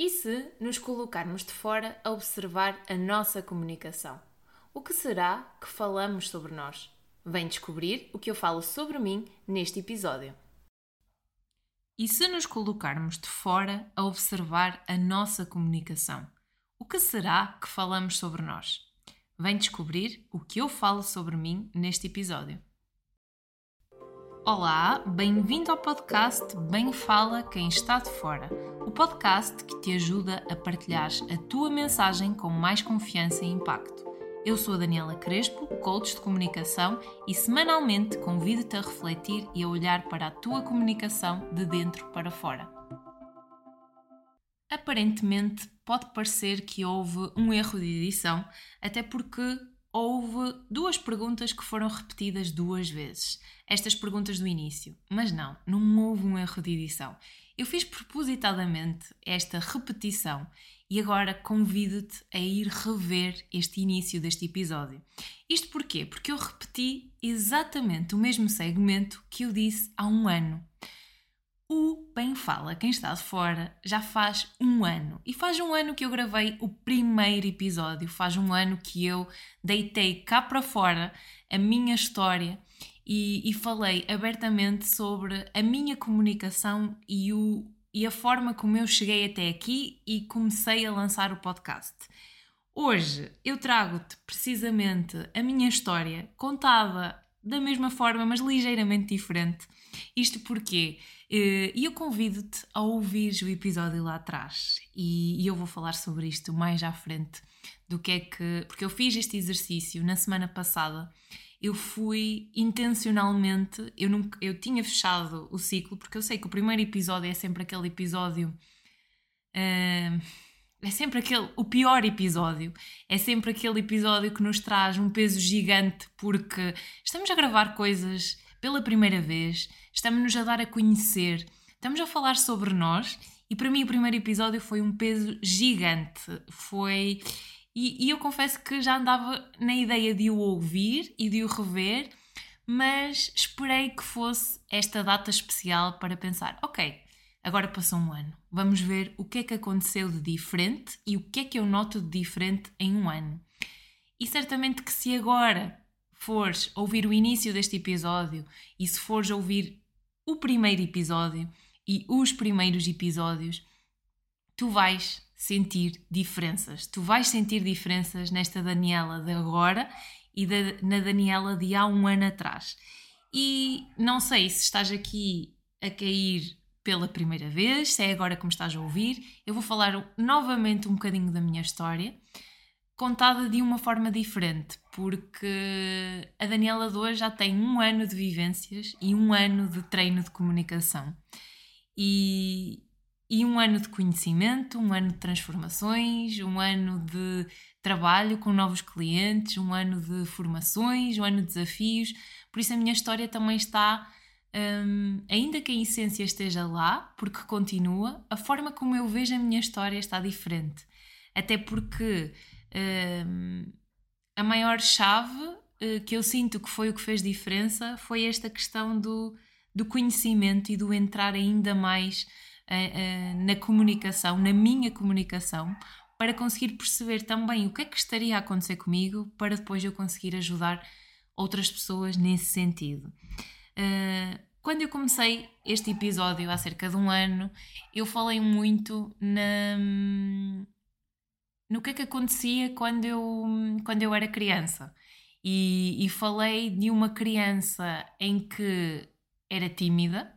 E se nos colocarmos de fora a observar a nossa comunicação? O que será que falamos sobre nós? Vem descobrir o que eu falo sobre mim neste episódio. E se nos colocarmos de fora a observar a nossa comunicação? O que será que falamos sobre nós? Vem descobrir o que eu falo sobre mim neste episódio. Olá, bem-vindo ao podcast Bem Fala Quem Está de Fora, o podcast que te ajuda a partilhar a tua mensagem com mais confiança e impacto. Eu sou a Daniela Crespo, coach de comunicação, e semanalmente convido-te a refletir e a olhar para a tua comunicação de dentro para fora. Aparentemente, pode parecer que houve um erro de edição, até porque houve duas perguntas que foram repetidas duas vezes. Estas perguntas do início. Mas não, não houve um erro de edição. Eu fiz propositadamente esta repetição e agora convido-te a ir rever este início deste episódio. Isto porquê? Porque eu repeti exatamente o mesmo segmento que eu disse há um ano. O Bem Fala, quem está de fora, já faz um ano. E faz um ano que eu gravei o primeiro episódio, faz um ano que eu deitei cá para fora a minha história e, e falei abertamente sobre a minha comunicação e, o, e a forma como eu cheguei até aqui e comecei a lançar o podcast. Hoje eu trago-te precisamente a minha história contada da mesma forma, mas ligeiramente diferente. Isto porque e eu convido-te a ouvir o episódio lá atrás e, e, eu vou falar sobre isto mais à frente do que é que. Porque eu fiz este exercício na semana passada. Eu fui intencionalmente, eu, nunca, eu tinha fechado o ciclo, porque eu sei que o primeiro episódio é sempre aquele episódio. Uh, é sempre aquele, o pior episódio, é sempre aquele episódio que nos traz um peso gigante porque estamos a gravar coisas pela primeira vez, estamos-nos a dar a conhecer, estamos a falar sobre nós e para mim o primeiro episódio foi um peso gigante. Foi. E, e eu confesso que já andava na ideia de o ouvir e de o rever, mas esperei que fosse esta data especial para pensar: ok, agora passou um ano, vamos ver o que é que aconteceu de diferente e o que é que eu noto de diferente em um ano. E certamente que se agora fores ouvir o início deste episódio e se fores ouvir o primeiro episódio e os primeiros episódios, tu vais sentir diferenças. Tu vais sentir diferenças nesta Daniela de agora e na Daniela de há um ano atrás. E não sei se estás aqui a cair pela primeira vez, se é agora que me estás a ouvir, eu vou falar novamente um bocadinho da minha história contada de uma forma diferente, porque a Daniela hoje já tem um ano de vivências e um ano de treino de comunicação. E, e um ano de conhecimento, um ano de transformações, um ano de trabalho com novos clientes, um ano de formações, um ano de desafios. Por isso a minha história também está, um, ainda que a essência esteja lá, porque continua, a forma como eu vejo a minha história está diferente. Até porque a maior chave uh, que eu sinto que foi o que fez diferença foi esta questão do, do conhecimento e do entrar ainda mais uh, uh, na comunicação, na minha comunicação, para conseguir perceber também o que é que estaria a acontecer comigo para depois eu conseguir ajudar outras pessoas nesse sentido. quando eu comecei este episódio há cerca de um ano, eu falei muito na no que é que acontecia quando eu, quando eu era criança. E, e falei de uma criança em que era tímida.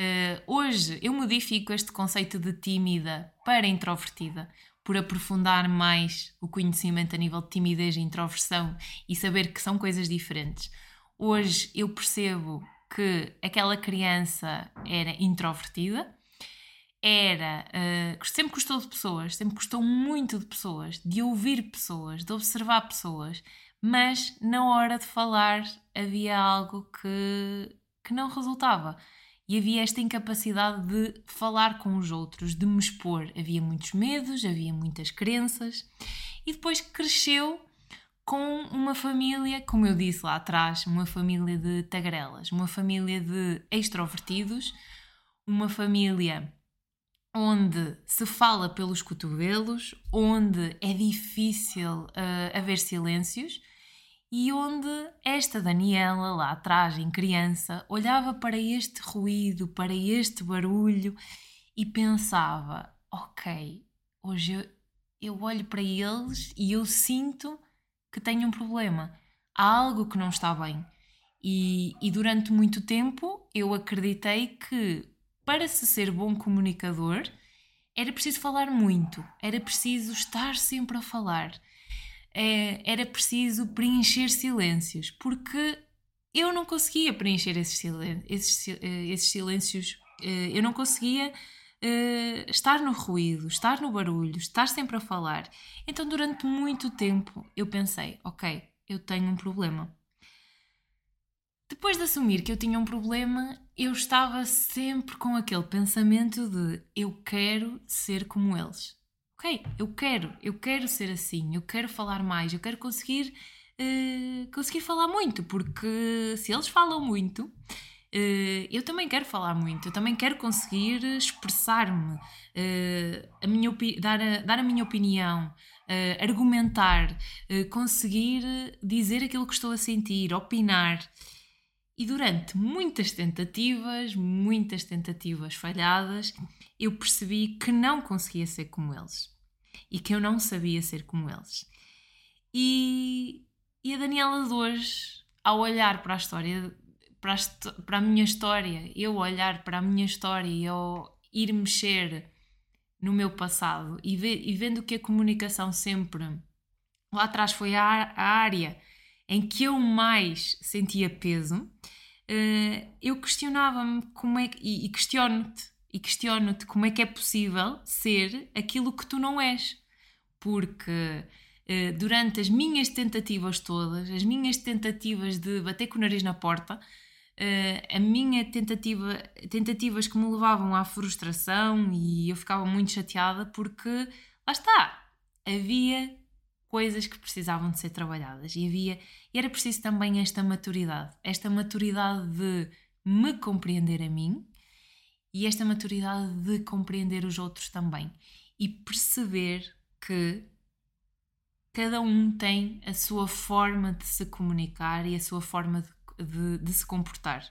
Uh, hoje eu modifico este conceito de tímida para introvertida, por aprofundar mais o conhecimento a nível de timidez e introversão e saber que são coisas diferentes. Hoje eu percebo que aquela criança era introvertida era. Uh, sempre gostou de pessoas, sempre gostou muito de pessoas, de ouvir pessoas, de observar pessoas, mas na hora de falar havia algo que, que não resultava. E havia esta incapacidade de falar com os outros, de me expor. Havia muitos medos, havia muitas crenças. E depois cresceu com uma família, como eu disse lá atrás, uma família de tagarelas, uma família de extrovertidos, uma família onde se fala pelos cotovelos, onde é difícil uh, haver silêncios e onde esta Daniela, lá atrás, em criança, olhava para este ruído, para este barulho e pensava: ok, hoje eu, eu olho para eles e eu sinto que tenho um problema, há algo que não está bem. E, e durante muito tempo eu acreditei que para se ser bom comunicador era preciso falar muito, era preciso estar sempre a falar, é, era preciso preencher silêncios, porque eu não conseguia preencher esses, eh, esses silêncios, eh, eu não conseguia estar no ruído, estar no barulho, estar sempre a falar. Então, durante muito tempo, eu pensei: ok, eu tenho um problema. Depois de assumir que eu tinha um problema, eu estava sempre com aquele pensamento de eu quero ser como eles. Ok, eu quero, eu quero ser assim, eu quero falar mais, eu quero conseguir, uh, conseguir falar muito, porque se eles falam muito, Uh, eu também quero falar muito, eu também quero conseguir expressar-me, uh, dar, a, dar a minha opinião, uh, argumentar, conseguir dizer aquilo que estou a sentir, opinar. E durante muitas tentativas, muitas tentativas falhadas, eu percebi que não conseguia ser como eles e que eu não sabia ser como eles. E, e a Daniela de hoje, ao olhar para a história para a, para a minha história, eu olhar para a minha história e eu ir mexer no meu passado e, e vendo que a comunicação sempre lá atrás foi a, a área em que eu mais sentia peso, uh, eu questionava-me como é que, e, questiono-te e questiono-te como é que é possível ser aquilo que tu não és. Porque uh, durante as minhas tentativas todas, as minhas tentativas de bater com o nariz na porta, uh, a minha tentativa, tentativas que me levavam à frustração e eu ficava muito chateada porque lá está, havia coisas que precisavam de ser trabalhadas. E havia e era preciso também esta maturidade, esta maturidade de me compreender a mim e esta maturidade de compreender os outros também. E perceber que cada um tem a sua forma de se comunicar e a sua forma de de, de se comportar.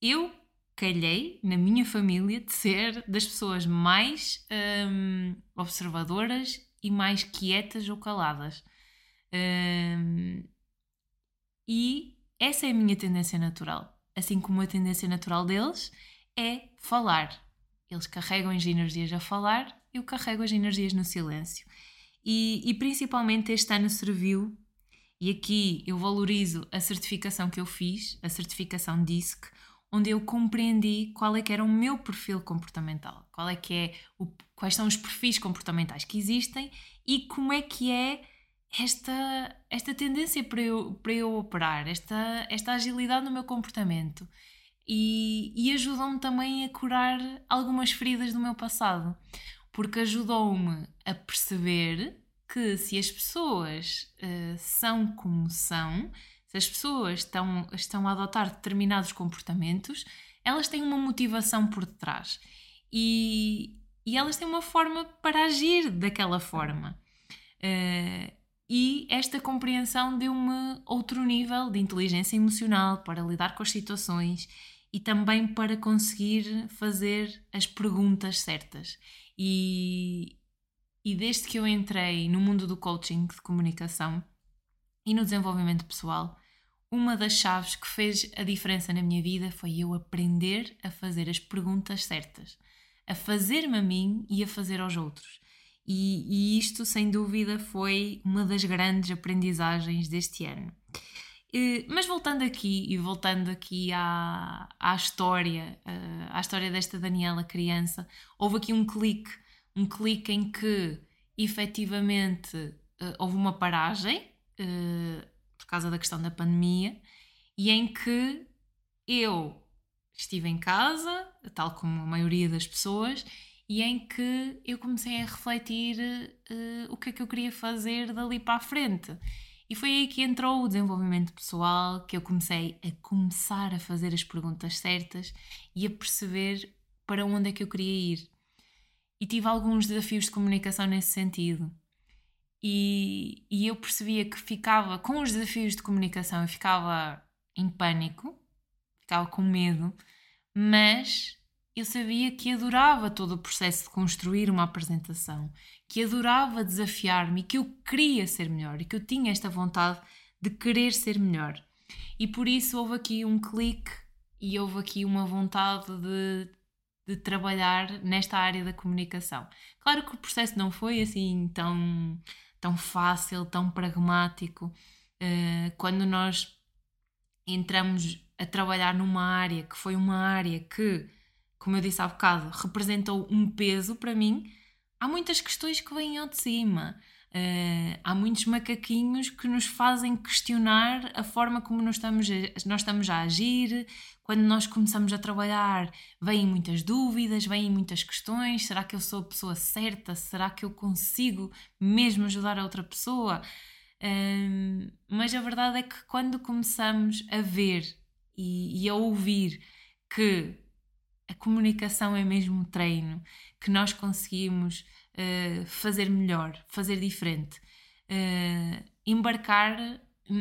Eu calhei na minha família de ser das pessoas mais hum, observadoras e mais quietas ou caladas. Hum, e essa é a minha tendência natural. Assim como a tendência natural deles é falar. Eles carregam as energias a falar, eu carrego as energias no silêncio. E, e principalmente este ano serviu e aqui eu valorizo a certificação que eu fiz, a certificação DISC, onde eu compreendi qual é que era o meu perfil comportamental, qual é que é o, quais são os perfis comportamentais que existem e como é que é esta, esta tendência para eu, para eu operar, esta, esta agilidade no meu comportamento. E, e ajudou-me também a curar algumas feridas do meu passado, porque ajudou-me a perceber que se as pessoas uh, são como são, se as pessoas estão, estão a adotar determinados comportamentos, elas têm uma motivação por detrás e, e elas têm uma forma para agir daquela forma. Uh, e esta compreensão deu-me outro nível de inteligência emocional para lidar com as situações e também para conseguir fazer as perguntas certas. E, e desde que eu entrei no mundo do coaching de comunicação e no desenvolvimento pessoal, uma das chaves que fez a diferença na minha vida foi eu aprender a fazer as perguntas certas, a fazer-me a mim e a fazer aos outros. E, e, isto, sem dúvida, foi uma das grandes aprendizagens deste ano. Mas voltando aqui e voltando aqui à, à história, eh, à história desta Daniela criança, houve aqui um clique um clique em que efetivamente uh, houve uma paragem por causa da questão da pandemia e em que eu estive em casa, tal como a maioria das pessoas, e em que eu comecei a refletir uh, o que é que eu queria fazer dali para a frente. E foi aí que entrou o desenvolvimento pessoal, que eu comecei a começar a fazer as perguntas certas e a perceber para onde é que eu queria ir. e tive alguns desafios de comunicação nesse sentido. E, e eu percebia que ficava com os desafios de comunicação, eu ficava em pânico, ficava com medo, mas eu sabia que adorava todo o processo de construir uma apresentação, que adorava desafiar-me que eu queria ser melhor e que eu tinha esta vontade de querer ser melhor. E por isso houve aqui um clique e houve aqui uma vontade de, de trabalhar nesta área da comunicação. Claro que o processo não foi assim tão, tão fácil, tão pragmático. Uh, quando nós entramos a trabalhar numa área que foi uma área que, como eu disse há bocado, representou um peso para mim, há muitas questões que vêm ao de cima. Uh, há muitos macaquinhos que nos fazem questionar a forma como nós estamos, a, nós estamos a agir. Quando nós começamos a trabalhar, vêm muitas dúvidas, vêm muitas questões. Será que eu sou a pessoa certa? Será que eu consigo mesmo ajudar a outra pessoa? Uh, mas a verdade é que quando começamos a ver e, e a ouvir que a comunicação é mesmo treino, que nós conseguimos uh, fazer melhor, fazer diferente, uh, embarcar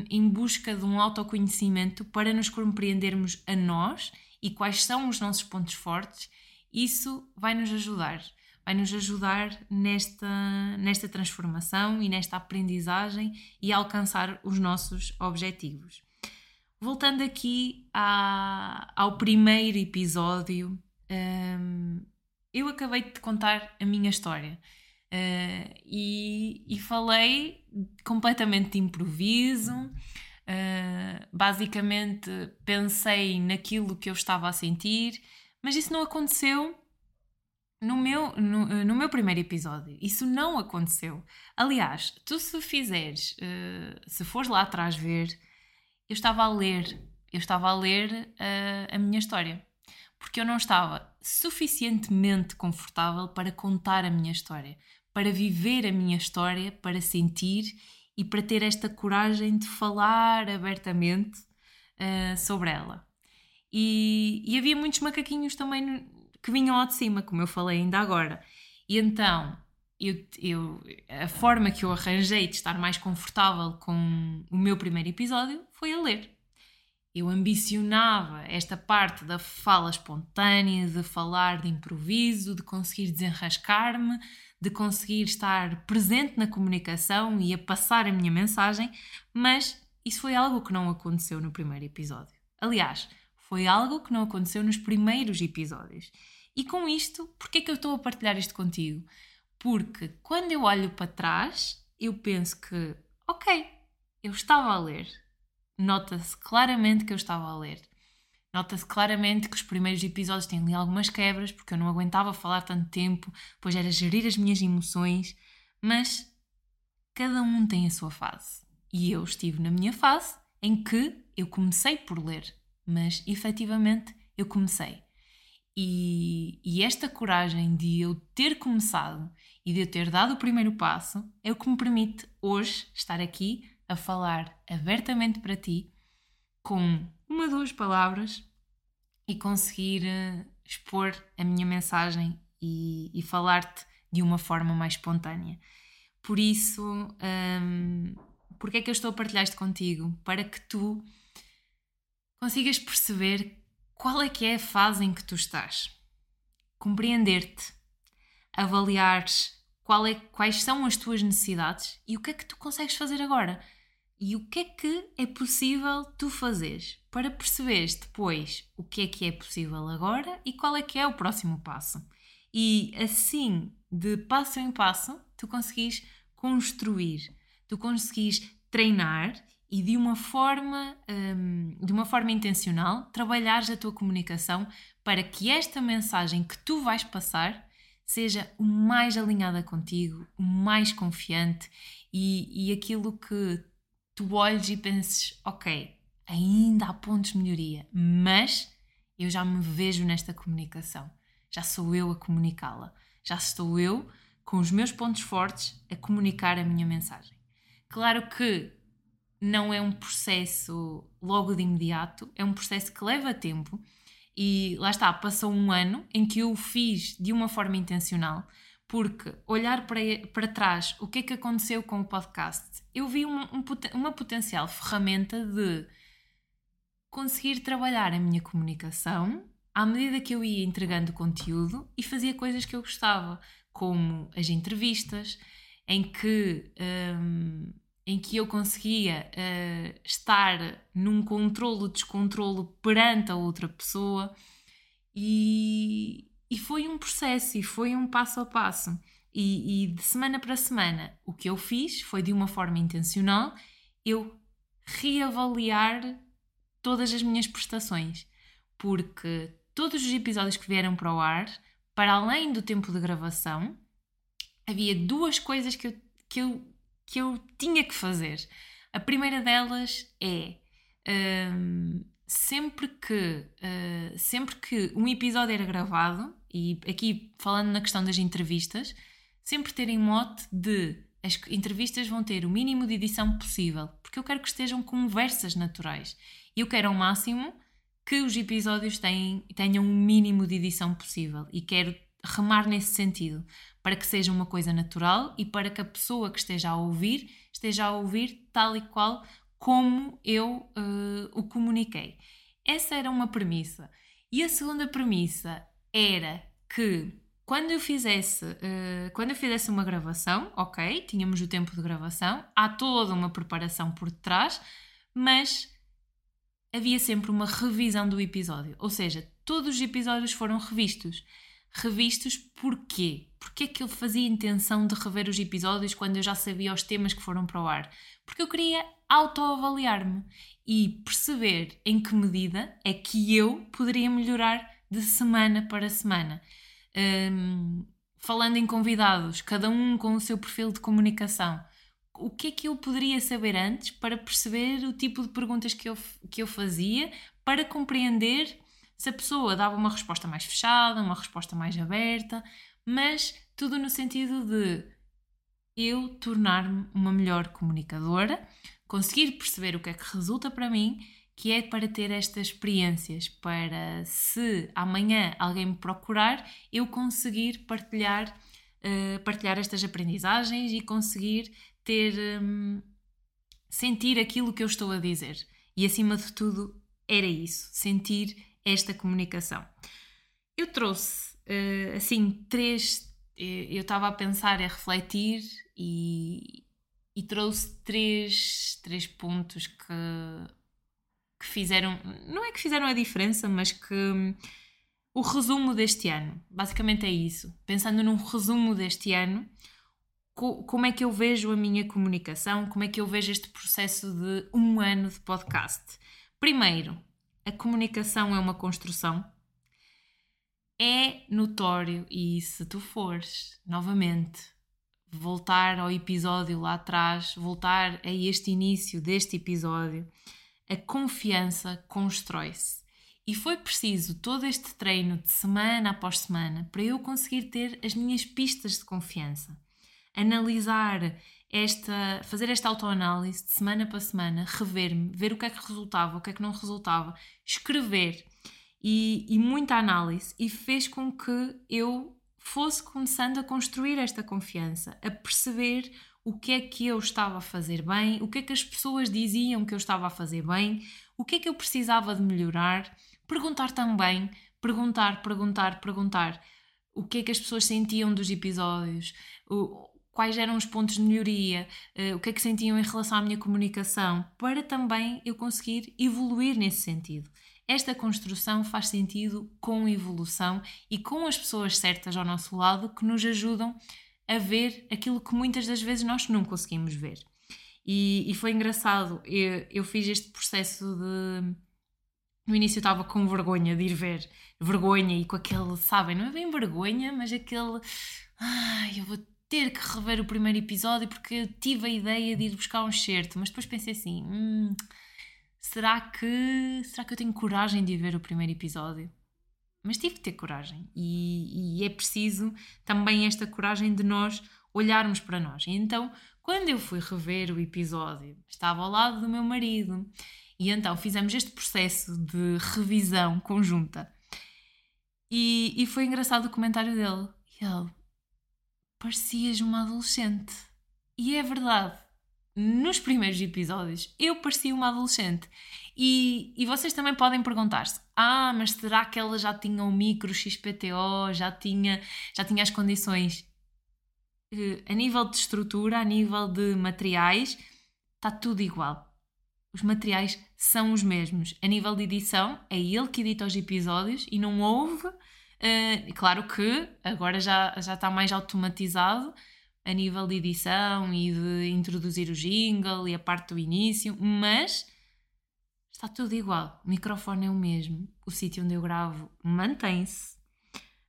em busca de um autoconhecimento para nos compreendermos a nós e quais são os nossos pontos fortes, isso vai nos ajudar. Vai nos ajudar nesta, nesta transformação e nesta aprendizagem e alcançar os nossos objetivos. Voltando aqui à, ao primeiro episódio, um, eu acabei de contar a minha história uh, e, e, falei completamente de improviso. Uh, basicamente pensei naquilo que eu estava a sentir, mas isso não aconteceu no meu, no, no meu primeiro episódio. Isso não aconteceu. Aliás, tu se fizeres, uh, se fores lá atrás ver, eu estava a ler, eu estava a ler a minha história porque eu não estava suficientemente confortável para contar a minha história, para viver a minha história, para sentir e para ter esta coragem de falar abertamente uh, sobre ela. E, e, havia muitos macaquinhos também no, que vinham lá de cima, como eu falei ainda agora. E então, eu, eu, a forma que eu arranjei de estar mais confortável com o meu primeiro episódio foi a ler eu ambicionava esta parte da fala espontânea, de falar de improviso, de conseguir desenrascar-me, de conseguir estar presente na comunicação e a passar a minha mensagem, mas isso foi algo que não aconteceu no primeiro episódio. Aliás, foi algo que não aconteceu nos primeiros episódios. E com isto, por que é que eu estou a partilhar isto contigo? Porque quando eu olho para trás, eu penso que, ok, eu estava a ler, nota-se claramente que eu estava a ler. Nota-se claramente que os primeiros episódios têm ali algumas quebras, porque eu não aguentava falar tanto tempo, pois era gerir as minhas emoções, mas cada um tem a sua fase. E eu estive na minha fase em que eu comecei por ler, mas efetivamente eu comecei. E, e, esta coragem de eu ter começado e de eu ter dado o primeiro passo é o que me permite hoje estar aqui a falar abertamente para ti, com uma, duas palavras e conseguir uh, expor a minha mensagem e, e falar-te de uma forma mais espontânea. Por isso, um, porque é que eu estou a partilhar isto contigo? Para que tu consigas perceber qual é que é a fase em que tu estás. Compreender-te, avaliares é, quais são as tuas necessidades e o que é que tu consegues fazer agora. E o que é que é possível tu fazeres para perceberes depois o que é que é possível agora e qual é que é o próximo passo. E assim, de passo em passo, tu conseguis construir, tu conseguis treinar e de uma forma, hum, de uma forma intencional, trabalhares a tua comunicação para que esta mensagem que tu vais passar seja o mais alinhada contigo, o mais confiante e, e aquilo que tu olhes e penses, ok, ainda há pontos de melhoria, mas eu já me vejo nesta comunicação, já sou eu a comunicá-la, já estou eu com os meus pontos fortes a comunicar a minha mensagem. Claro que não é um processo logo de imediato, é um processo que leva tempo e lá está, passou um ano em que eu o fiz de uma forma intencional, porque olhar para, para trás, o que é que aconteceu com o podcast, eu vi uma, um, uma potencial ferramenta de conseguir trabalhar a minha comunicação à medida que eu ia entregando conteúdo e fazia coisas que eu gostava, como as entrevistas, em que, um, em que eu conseguia uh, estar num controlo, descontrolo perante a outra pessoa e, e foi um processo e foi um passo a passo. E, e, de semana para semana, o que eu fiz foi de uma forma intencional eu reavaliar todas as minhas prestações, porque todos os episódios que vieram para o ar, para além do tempo de gravação, havia duas coisas que eu, que eu, que eu tinha que fazer. A primeira delas é. Um, sempre que uh, sempre que um episódio era gravado e aqui falando na questão das entrevistas sempre ter em mote de as entrevistas vão ter o mínimo de edição possível porque eu quero que estejam conversas naturais e eu quero ao máximo que os episódios tenham, tenham o mínimo de edição possível e quero remar nesse sentido para que seja uma coisa natural e para que a pessoa que esteja a ouvir esteja a ouvir tal e qual como eu uh, o comuniquei. Essa era uma premissa. E a segunda premissa era que quando eu fizesse, uh, quando eu fizesse uma gravação, ok, tínhamos o tempo de gravação, há toda uma preparação por detrás, mas havia sempre uma revisão do episódio. Ou seja, todos os episódios foram revistos. Revistos porquê? Porque é que eu fazia intenção de rever os episódios quando eu já sabia os temas que foram para o ar? Porque eu queria autoavaliar-me e perceber em que medida é que eu poderia melhorar de semana para semana. Um, falando em convidados, cada um com o seu perfil de comunicação, o que é que eu poderia saber antes para perceber o tipo de perguntas que eu, que eu fazia, para compreender se a pessoa dava uma resposta mais fechada, uma resposta mais aberta, mas tudo no sentido de eu tornar-me uma melhor comunicadora, conseguir perceber o que é que resulta para mim, que é para ter estas experiências, para se amanhã alguém me procurar, eu conseguir partilhar, uh, partilhar estas aprendizagens e conseguir ter um, sentir aquilo que eu estou a dizer. E acima de tudo era isso, sentir esta comunicação. Eu trouxe uh, assim três. Eu estava a pensar a refletir e, e trouxe três, três pontos que, que fizeram. Não é que fizeram a diferença, mas que. O resumo deste ano, basicamente é isso. Pensando num resumo deste ano, como é que eu vejo a minha comunicação, como é que eu vejo este processo de um ano de podcast. Primeiro, a comunicação é uma construção. É notório, e se tu fores novamente voltar ao episódio lá atrás, voltar a este início deste episódio, a confiança constrói-se. E foi preciso todo este treino de semana após semana para eu conseguir ter as minhas pistas de confiança analisar esta, fazer esta autoanálise de semana para semana, rever-me, ver o que é que resultava, o que é que não resultava, escrever e, e muita análise e fez com que eu fosse começando a construir esta confiança, a perceber o que é que eu estava a fazer bem, o que é que as pessoas diziam que eu estava a fazer bem, o que é que eu precisava de melhorar, perguntar também, perguntar, perguntar, perguntar o que é que as pessoas sentiam dos episódios, quais eram os pontos de melhoria, uh, o que é que sentiam em relação à minha comunicação, para também eu conseguir evoluir nesse sentido. Esta construção faz sentido com evolução e com as pessoas certas ao nosso lado que nos ajudam a ver aquilo que muitas das vezes nós não conseguimos ver. E, e foi engraçado, eu, eu fiz este processo de. No início eu estava com vergonha de ir ver, vergonha e com aquele, sabem, não é bem vergonha, mas aquele. Ai, eu vou ter que rever o primeiro episódio porque tive a ideia de ir buscar um certo, mas depois pensei assim: hum, será que será que eu tenho coragem de ver o primeiro episódio? Mas tive que ter coragem e, e é preciso também esta coragem de nós olharmos para nós. Então, quando eu fui rever o episódio, estava ao lado do meu marido e então fizemos este processo de revisão conjunta. E, e foi engraçado o comentário dele. E ele, parecias uma adolescente. E é verdade. Nos primeiros episódios eu parecia uma adolescente. E, e vocês também podem perguntar-se: ah, mas será que ela já tinha o micro XPTO, já tinha, já tinha as condições? Uh, a nível de estrutura, a nível de materiais, está tudo igual. Os materiais são os mesmos. A nível de edição, é ele que edita os episódios e não houve. Uh, claro que agora já, já está mais automatizado a nível de edição e de introduzir o jingle e a parte do início, mas está tudo igual. O microfone é o mesmo, o sítio onde eu gravo mantém-se.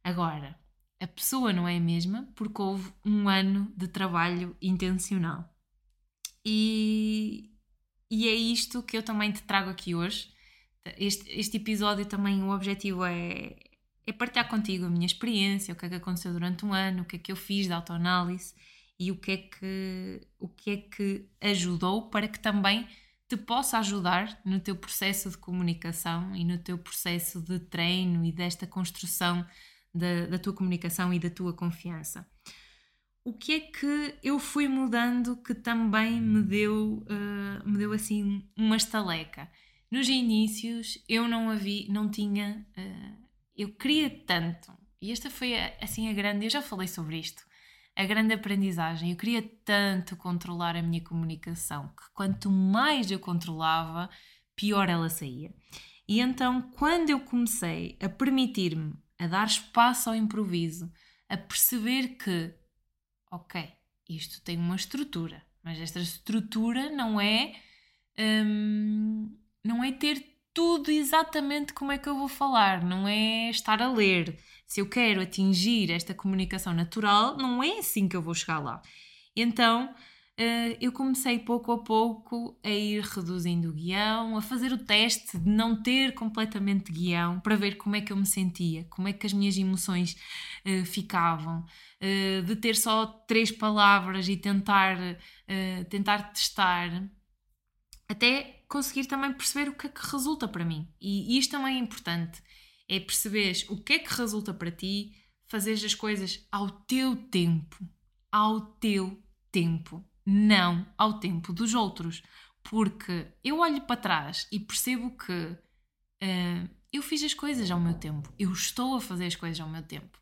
Agora, a pessoa não é a mesma porque houve um ano de trabalho intencional. E, e é isto que eu também te trago aqui hoje. Este, este episódio também, o objetivo é, é partilhar contigo a minha experiência, o que é que aconteceu durante um ano, o que é que eu fiz de autoanálise e o que é que, o que, é que ajudou para que também te possa ajudar no teu processo de comunicação e no teu processo de treino e desta construção da, da tua comunicação e da tua confiança. O que é que eu fui mudando que também me deu, uh, me deu assim uma estaleca? Nos inícios eu não havia, não tinha, uh, eu queria tanto, e esta foi assim a grande, eu já falei sobre isto, a grande aprendizagem. Eu queria tanto controlar a minha comunicação que quanto mais eu controlava, pior ela saía. E então, quando eu comecei a permitir-me a dar espaço ao improviso, a perceber que, ok, isto tem uma estrutura, mas esta estrutura não é hum, não é ter tudo exatamente como é que eu vou falar, não é estar a ler, se eu quero atingir esta comunicação natural, não é assim que eu vou chegar lá. Então eh, eu comecei pouco a pouco a ir reduzindo o guião, a fazer o teste de não ter completamente guião, para ver como é que eu me sentia, como é que as minhas emoções uh, ficavam, uh, de ter só três palavras e tentar, tentar testar, até conseguir também perceber o que é que resulta para mim. E, isto também é importante é perceberes o que é que resulta para ti, fazeres as coisas ao teu tempo, ao teu tempo, não ao tempo dos outros. Porque eu olho para trás e percebo que uh, eu fiz as coisas ao meu tempo, eu estou a fazer as coisas ao meu tempo.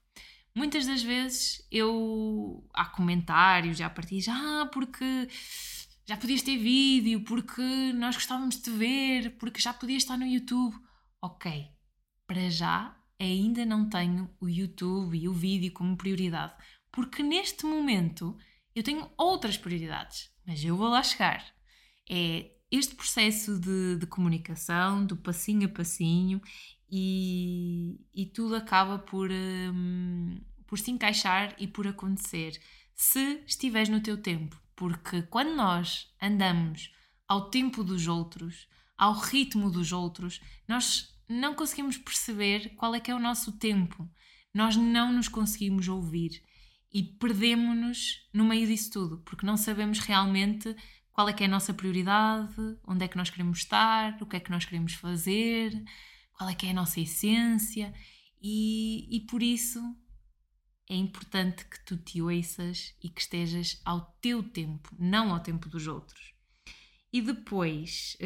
Muitas das vezes eu há comentários, já partilhas, ah, porque já podias ter vídeo, porque nós gostávamos de te ver, porque já podias estar no YouTube. Ok, para já ainda não tenho o YouTube e o vídeo como prioridade, porque neste momento eu tenho outras prioridades, mas eu vou lá chegar. É este processo de, de comunicação, do passinho a passinho, e, e tudo acaba por, um, por se encaixar e por acontecer se estiveres no teu tempo, porque quando nós andamos ao tempo dos outros, ao ritmo dos outros, nós não conseguimos perceber qual é que é o nosso tempo. Nós não nos conseguimos ouvir e perdemos-nos no meio disso tudo, porque não sabemos realmente qual é que é a nossa prioridade, onde é que nós queremos estar, o que é que nós queremos fazer, qual é que é a nossa essência e, e por isso é importante que tu te ouças e que estejas ao teu tempo, não ao tempo dos outros. E depois,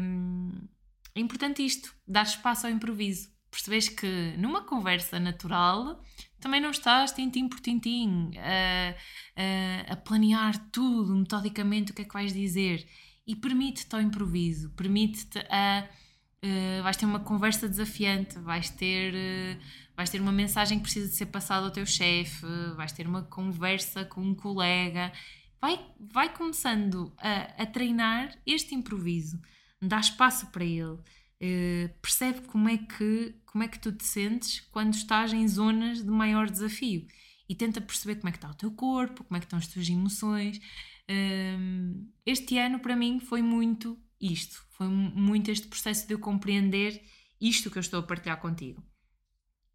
hum, é importante isto, dar espaço ao improviso. Percebes que numa conversa natural também não estás tintim por tintim a, a, a planear tudo metodicamente o que é que vais dizer e permite-te ao improviso, permite-te a. Uh, vais ter uma conversa desafiante, vais ter, uh, vais ter uma mensagem que precisa de ser passada ao teu chefe, vais ter uma conversa com um colega. Vai, vai começando a, a treinar este improviso dá espaço para ele, uh, percebe como é, que, como é que tu te sentes quando estás em zonas de maior desafio e tenta perceber como é que está o teu corpo, como é que estão as tuas emoções. Uh, este ano para mim foi muito isto, foi muito este processo de eu compreender isto que eu estou a partilhar contigo.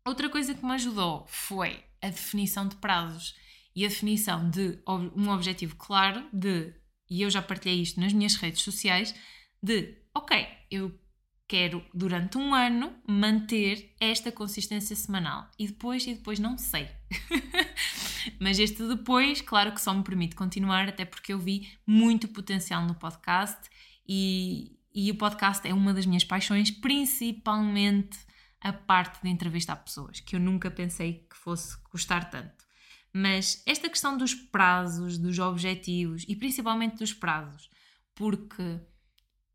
Outra coisa que me ajudou foi a definição de prazos e a definição de um objetivo claro de, e eu já partilhei isto nas minhas redes sociais, de ok, eu quero durante um ano manter esta consistência semanal e depois e depois não sei. Mas este depois, claro que só me permite continuar, até porque eu vi muito potencial no podcast e, e o podcast é uma das minhas paixões, principalmente a parte de entrevistar pessoas, que eu nunca pensei que fosse custar tanto. Mas esta questão dos prazos, dos objetivos e principalmente dos prazos, porque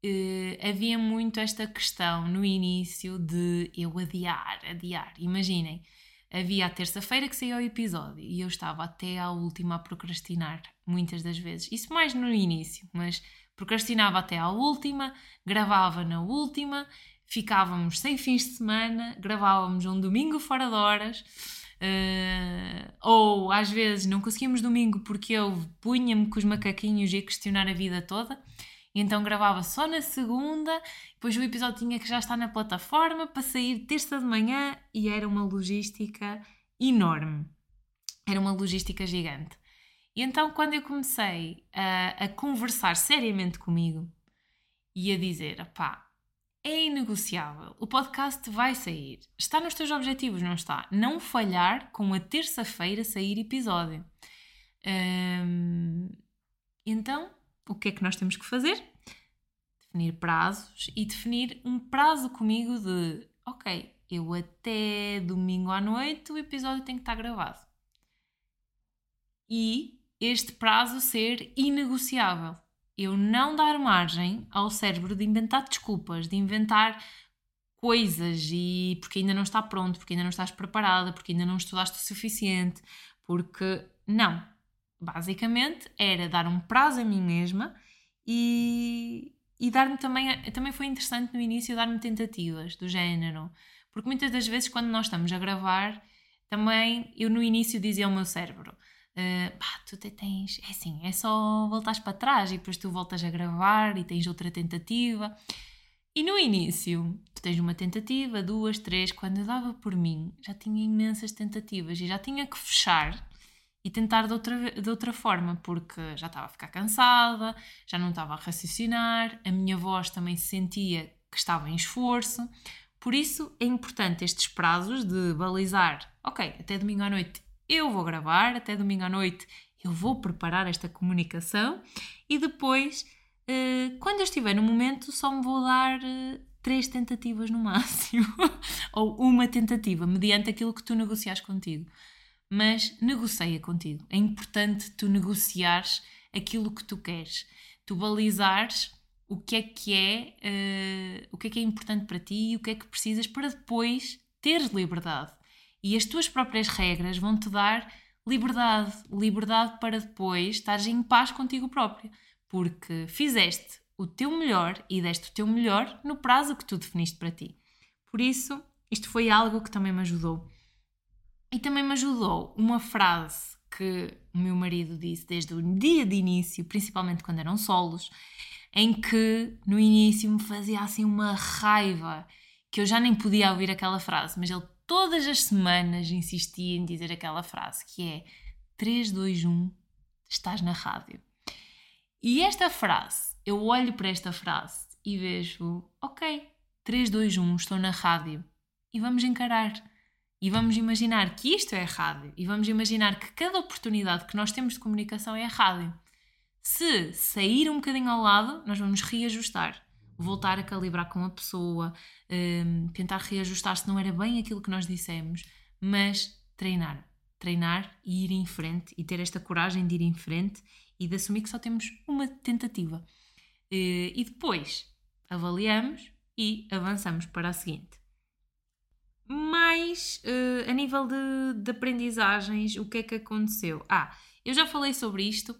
eh, havia muito esta questão no início de eu adiar, adiar. Imaginem, havia a terça-feira que saiu o episódio e eu estava até à última a procrastinar, muitas das vezes. Isso mais no início, mas procrastinava até à última, gravava na última, ficávamos sem fins de semana, gravávamos um domingo fora de horas. Uh, ou às vezes não conseguíamos domingo porque eu punha-me com os macaquinhos e a questionar a vida toda então gravava só na segunda, depois o episódio tinha que já estar na plataforma para sair terça de manhã e era uma logística enorme. Era uma logística gigante. E então, quando eu comecei a, a conversar seriamente comigo e a dizer: pá, é inegociável, o podcast vai sair, está nos teus objetivos, não está? Não falhar com a terça-feira sair episódio. Hum, então, o que é que nós temos que fazer? Definir prazos e definir um prazo comigo de ok, eu até domingo à noite o episódio tem que estar gravado. E este prazo ser inegociável. Eu não dar margem ao cérebro de inventar desculpas, de inventar coisas e porque ainda não está pronto, porque ainda não estás preparada, porque ainda não estudaste o suficiente, porque não, basicamente era dar um prazo a mim mesma e, e dar-me também, também foi interessante no início dar-me tentativas do género, porque muitas das vezes quando nós estamos a gravar, também eu no início dizia ao meu cérebro, uh, pá, tu te tens, é assim, é só voltares para trás e depois tu voltas a gravar e tens outra tentativa. E no início, tu tens uma tentativa, duas, três, quando eu dava por mim, já tinha imensas tentativas e já tinha que fechar e tentar de outra, de outra forma, porque já estava a ficar cansada, já não estava a raciocinar, a minha voz também se sentia que estava em esforço. Por isso é importante estes prazos de balizar, ok, até domingo à noite eu vou gravar, até domingo à noite eu vou preparar esta comunicação e depois, eh, quando eu estiver no momento, só me vou dar eh, três tentativas no máximo, ou uma tentativa, mediante aquilo que tu negociares contigo mas negocia contigo. É importante tu negociares aquilo que tu queres, tu balizares o que é que é, uh, o que é que é importante para ti e o que é que precisas para depois teres liberdade. E as tuas próprias regras vão te dar liberdade, liberdade para depois estares em paz contigo próprio, porque fizeste o teu melhor e deste o teu melhor no prazo que tu definiste para ti. Por isso, isto foi algo que também me ajudou e também me ajudou uma frase que o meu marido disse desde o dia de início, principalmente quando eram solos, em que no início me fazia assim uma raiva que eu já nem podia ouvir aquela frase, mas ele todas as semanas insistia em dizer aquela frase que é 3, 2, 1, estás na rádio. E esta frase, eu olho para esta frase e vejo, ok, 3, 2, 1, estou na rádio e vamos encarar e vamos imaginar que isto é rádio e vamos imaginar que cada oportunidade que nós temos de comunicação é rádio. Se sair um bocadinho ao lado, nós vamos reajustar, voltar a calibrar com a pessoa, um, tentar reajustar se não era bem aquilo que nós dissemos, mas treinar. Treinar e ir em frente e ter esta coragem de ir em frente e de assumir que só temos uma tentativa. Eh, e depois avaliamos e avançamos para a seguinte mais uh, a nível de, de, aprendizagens, o que é que aconteceu? Ah, eu já falei sobre isto,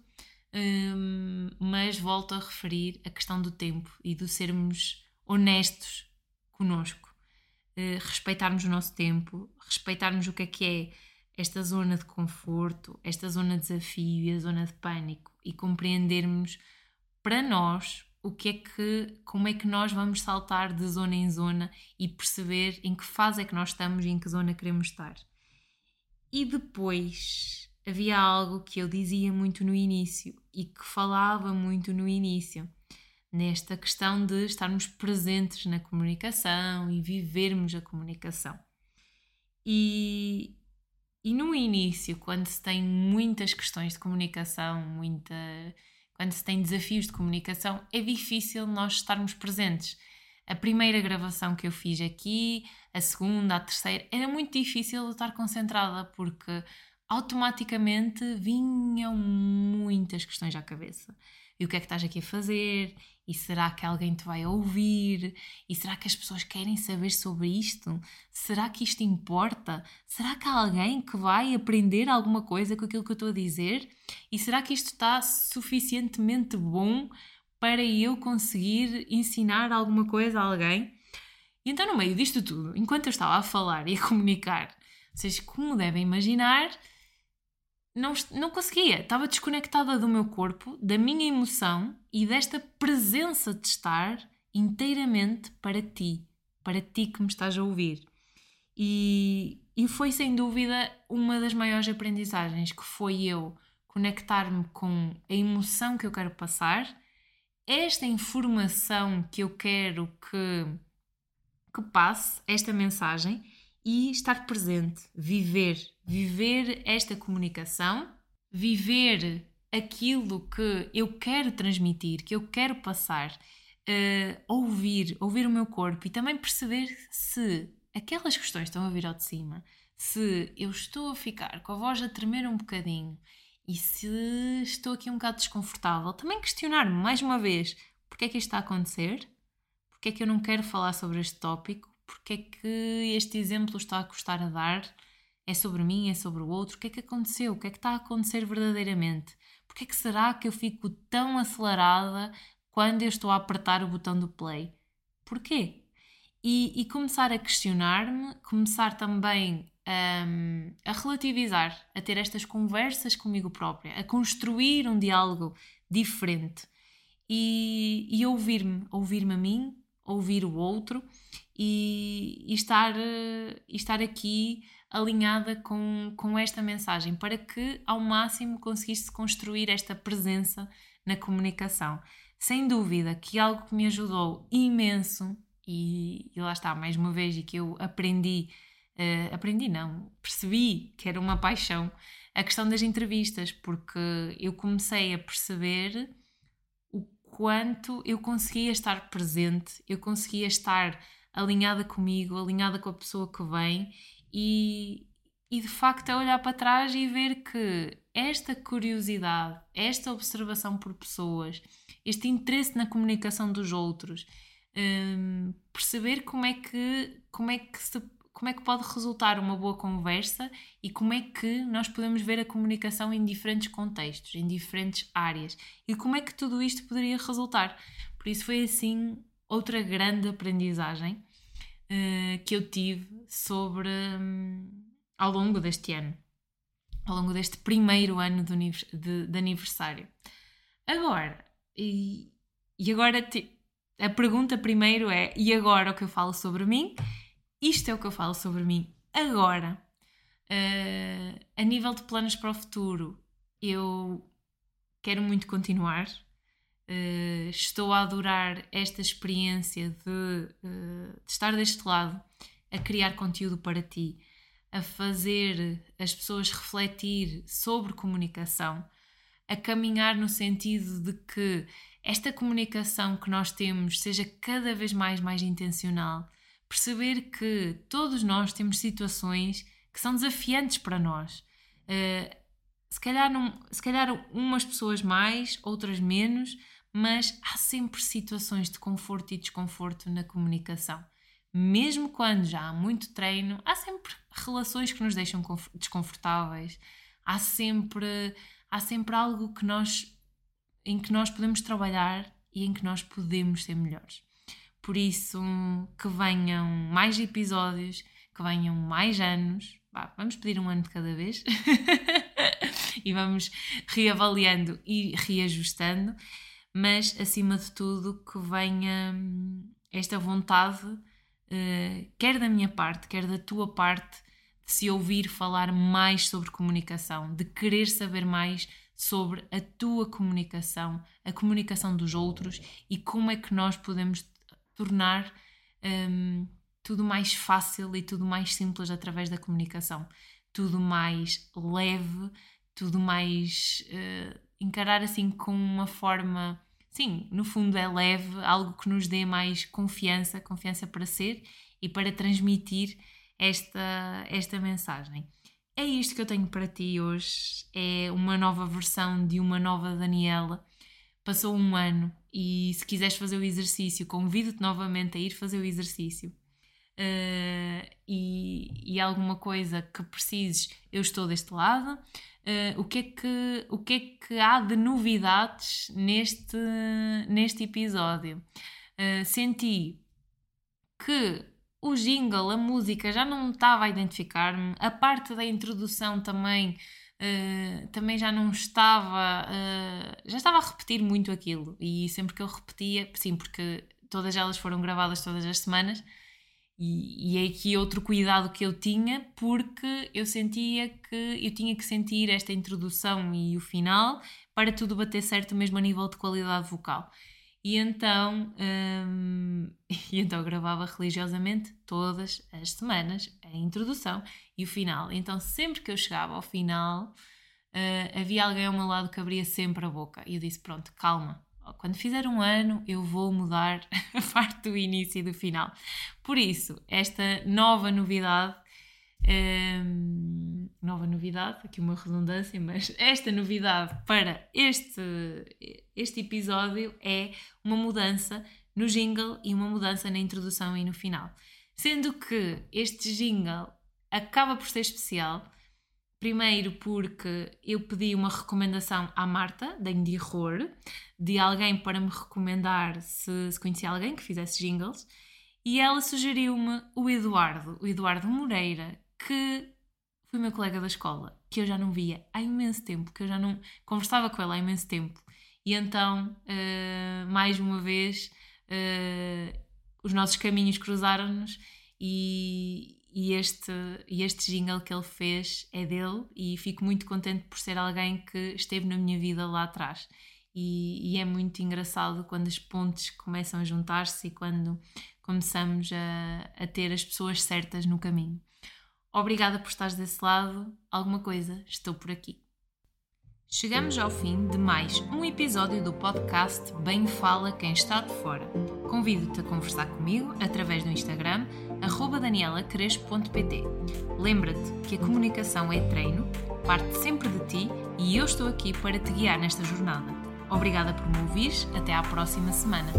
um, mas volto a referir a questão do tempo e de sermos honestos conosco, uh, respeitarmos o nosso tempo, respeitarmos o que é que é esta zona de conforto, esta zona de desafio e a zona de pânico e compreendermos para nós o que é que, como é que nós vamos saltar de zona em zona e perceber em que fase é que nós estamos e em que zona queremos estar. E depois havia algo que eu dizia muito no início e que falava muito no início, nesta questão de estarmos presentes na comunicação e vivermos a comunicação. E, e no início, quando se tem muitas questões de comunicação, muita, quando se tem desafios de comunicação, é difícil nós estarmos presentes. A primeira gravação que eu fiz aqui, a segunda, a terceira, era muito difícil eu estar concentrada porque automaticamente vinham muitas questões à cabeça. E o que é que estás aqui a fazer? E será que alguém te vai ouvir? E será que as pessoas querem saber sobre isto? Será que isto importa? Será que há alguém que vai aprender alguma coisa com aquilo que eu estou a dizer? E será que isto está suficientemente bom para eu conseguir ensinar alguma coisa a alguém? E então, no meio disto tudo, enquanto eu estava a falar e a comunicar, vocês, como devem imaginar, não, não conseguia. Estava desconectada do meu corpo, da minha emoção e desta presença de estar inteiramente para ti, para ti que me estás a ouvir. E, e foi sem dúvida uma das maiores aprendizagens que foi eu conectar-me com a emoção que eu quero passar, esta informação que eu quero que, que passe, esta mensagem, e estar presente, viver, viver esta comunicação, viver aquilo que eu quero transmitir, que eu quero passar, uh, ouvir, ouvir o meu corpo e também perceber se aquelas questões estão a vir ao de cima, se eu estou a ficar com a voz a tremer um bocadinho e se estou aqui um bocado desconfortável, também questionar-me mais uma vez porque é que isto está a acontecer, porque é que eu não quero falar sobre este tópico, porque é que este exemplo está a custar a dar, é sobre mim, é sobre o outro, o que é que aconteceu, o que é que está a acontecer verdadeiramente, porque é que será que eu fico tão acelerada quando eu estou a apertar o botão do play? Porquê? E, e começar a questionar-me, começar também um, a relativizar, a ter estas conversas comigo própria, a construir um diálogo diferente e, e ouvir-me, ouvir-me a mim, ouvir o outro e, e estar, e estar aqui alinhada com, com esta mensagem para que ao máximo conseguisse construir esta presença na comunicação. Sem dúvida que algo que me ajudou imenso, e, e lá está, mais uma vez, e que eu aprendi, uh, aprendi não, percebi que era uma paixão, a questão das entrevistas, porque eu comecei a perceber o quanto eu conseguia estar presente, eu conseguia estar alinhada comigo, alinhada com a pessoa que vem e, e de facto é olhar para trás e ver que esta curiosidade, esta observação por pessoas, este interesse na comunicação dos outros, um, perceber como é que como é que se, como é que pode resultar uma boa conversa e como é que nós podemos ver a comunicação em diferentes contextos, em diferentes áreas e como é que tudo isto poderia resultar. Por isso foi assim outra grande aprendizagem uh, que eu tive sobre um, ao longo deste ano, ao longo deste primeiro ano de, de, de aniversário. Agora, e, e agora te, a pergunta primeiro é: e agora o que eu falo sobre mim? Isto é o que eu falo sobre mim agora. Uh, a nível de planos para o futuro, eu quero muito continuar Uh, estou a adorar esta experiência de, uh, de, estar deste lado, a criar conteúdo para ti, a fazer as pessoas refletir sobre comunicação, a caminhar no sentido de que esta comunicação que nós temos seja cada vez mais mais intencional, perceber que todos nós temos situações que são desafiantes para nós. Uh, se calhar, se calhar umas pessoas mais, outras menos, mas há sempre situações de conforto e desconforto na comunicação. Mesmo quando já há muito treino, há sempre relações que nos deixam desconfortáveis, há sempre, há sempre algo que nós, em que nós podemos trabalhar e em que nós podemos ser melhores. Por isso, que venham mais episódios, que venham mais anos. Bah, vamos pedir um ano de cada vez e vamos reavaliando e reajustando mas acima de tudo que venha hum, esta vontade, uh, quer da minha parte, quer da tua parte, de se ouvir falar mais sobre comunicação, de querer saber mais sobre a tua comunicação, a comunicação dos outros e como é que nós podemos tornar um, tudo mais fácil e tudo mais simples através da comunicação. tudo mais leve, tudo mais. Uh, encarar assim com uma forma. Sim, no fundo é leve, algo que nos dê mais confiança, confiança para ser e para transmitir esta, esta mensagem. É isto que eu tenho para ti hoje. É uma nova versão de uma nova Daniela. Passou um ano e se quiseres fazer o exercício, convido-te novamente a ir fazer o exercício. Uh, e, e alguma coisa que precises, eu estou deste lado. Uh, o, que é que, o que é que há de novidades neste, neste episódio? Uh, senti que o jingle, a música, já não estava a identificar-me, a parte da introdução também. Uh, também já não estava, já estava a repetir muito aquilo e sempre que eu repetia, sim, porque todas elas foram gravadas todas as semanas e, e é aqui outro cuidado que eu tinha porque eu sentia que eu tinha que sentir esta introdução e o final para tudo bater certo mesmo a nível de qualidade vocal. E então, hum, e então gravava religiosamente todas as semanas a introdução e o final. Então, sempre que eu chegava ao final, uh, havia alguém ao meu lado que abria sempre a boca. E eu disse: Pronto, calma, quando fizer um ano, eu vou mudar a parte do início e do final. Por isso, esta nova novidade um, nova novidade, aqui uma redundância, mas esta novidade para este, este episódio é uma mudança no jingle e uma mudança na introdução e no final. Sendo que este jingle acaba por ser especial, primeiro porque eu pedi uma recomendação à Marta, da Indie Horror, de alguém para me recomendar se, se conhecia alguém que fizesse jingles, e ela sugeriu-me o Eduardo, o Eduardo Moreira, que foi meu colega da escola, que eu já não via há imenso tempo, que eu já não conversava com ele há imenso tempo. E então, uh, mais uma vez, uh, os nossos caminhos cruzaram-nos e, e, este, e este jingle que ele fez é dele e fico muito contente por ser alguém que esteve na minha vida lá atrás. E, e é muito engraçado quando as pontes começam a juntar-se e quando começamos a, a ter as pessoas certas no caminho. Obrigada por estares desse lado. Alguma coisa, estou por aqui. Chegamos ao fim de mais um episódio do podcast Bem Fala Quem Está de Fora. Convido-te a conversar comigo através do Instagram danielacrespo.pt. Lembra-te que a comunicação é treino, parte sempre de ti e eu estou aqui para te guiar nesta jornada. Obrigada por me ouvires, até à próxima semana.